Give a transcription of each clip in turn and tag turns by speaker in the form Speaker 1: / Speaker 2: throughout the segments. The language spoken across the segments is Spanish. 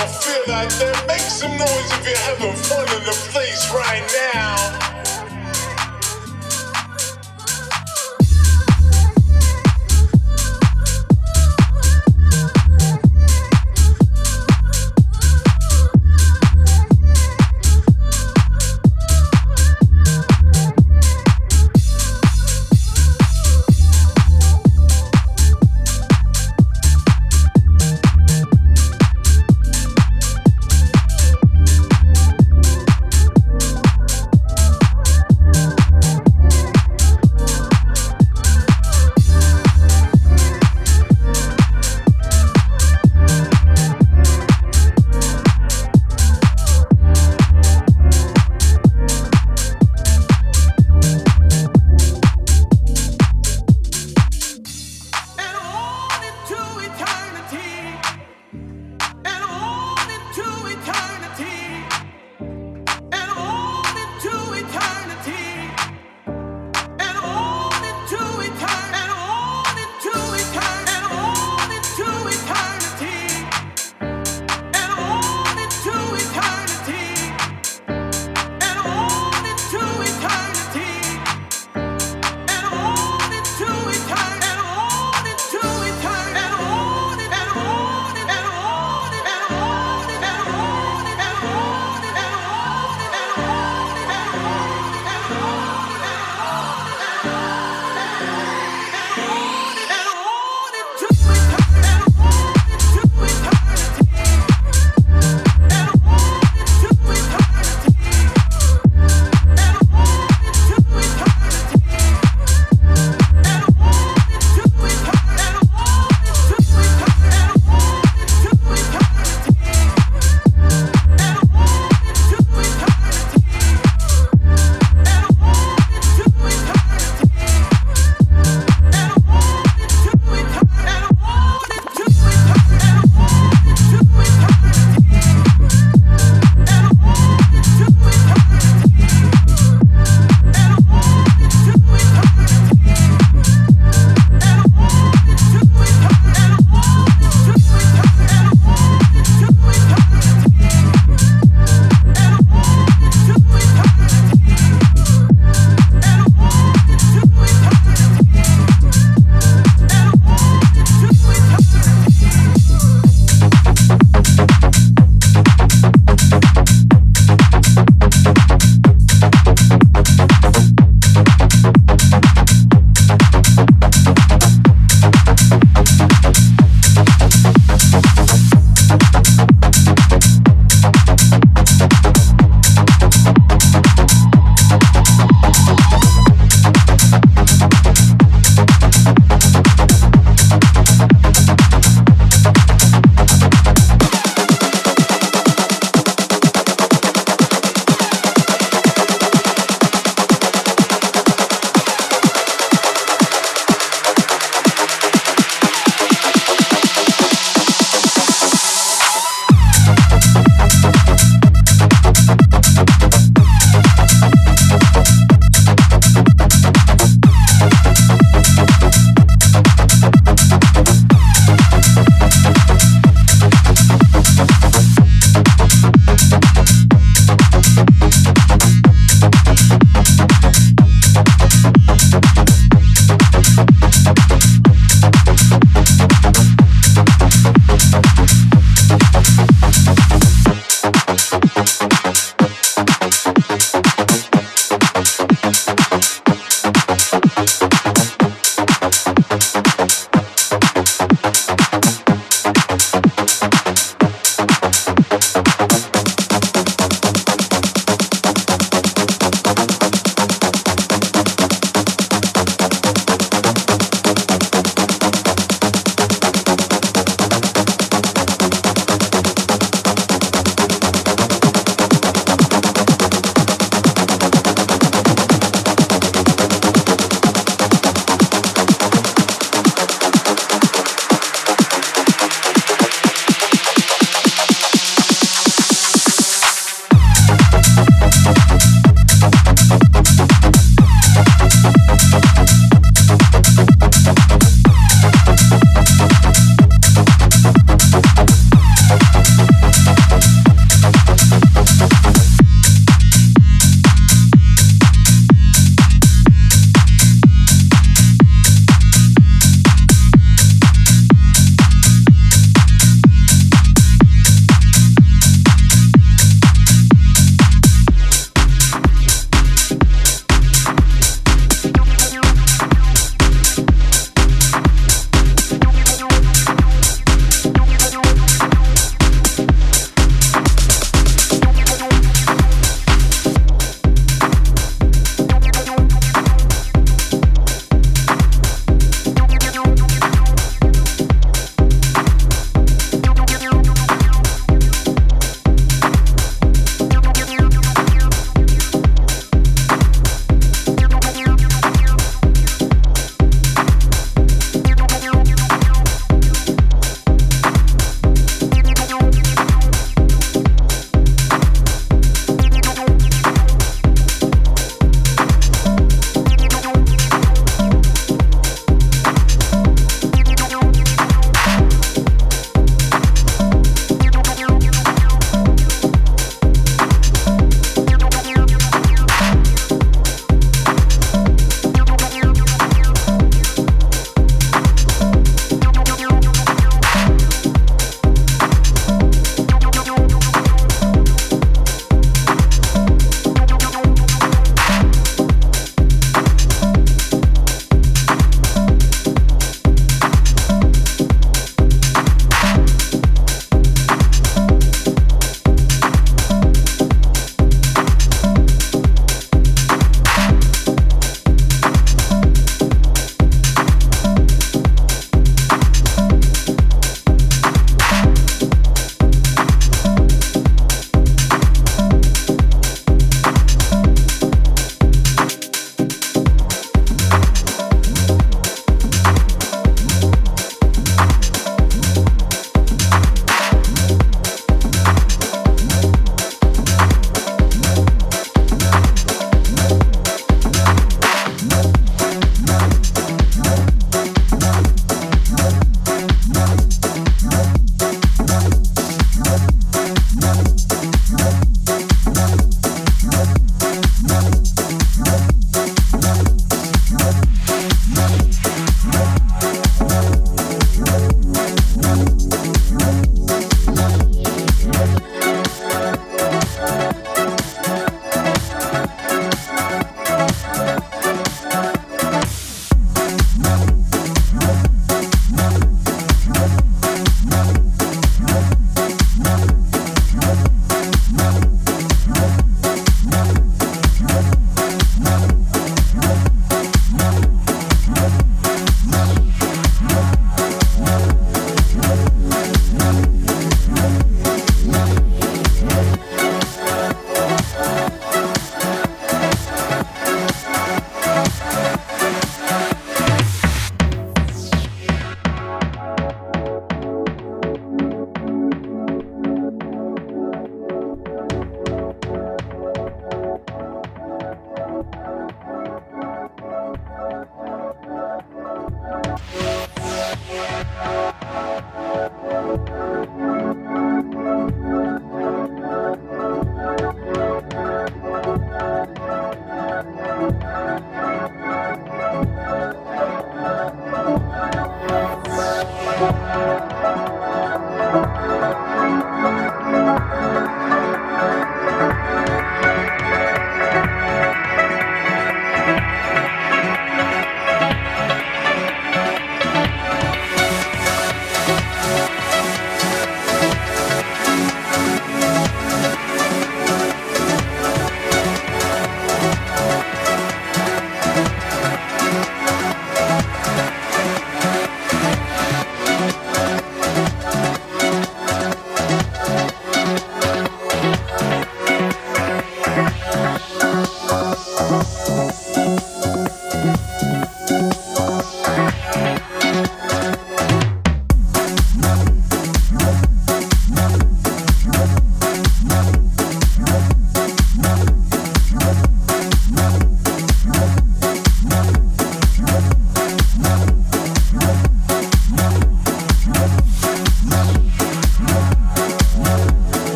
Speaker 1: all feel make some noise if you're having fun in the place right now.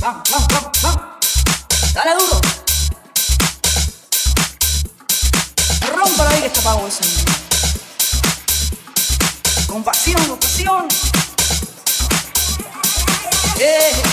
Speaker 2: Vamos, vamos, vamos, vamos. Dale duro. Rómpala ahí que está pago eso. Con pasión, con pasión. Eh.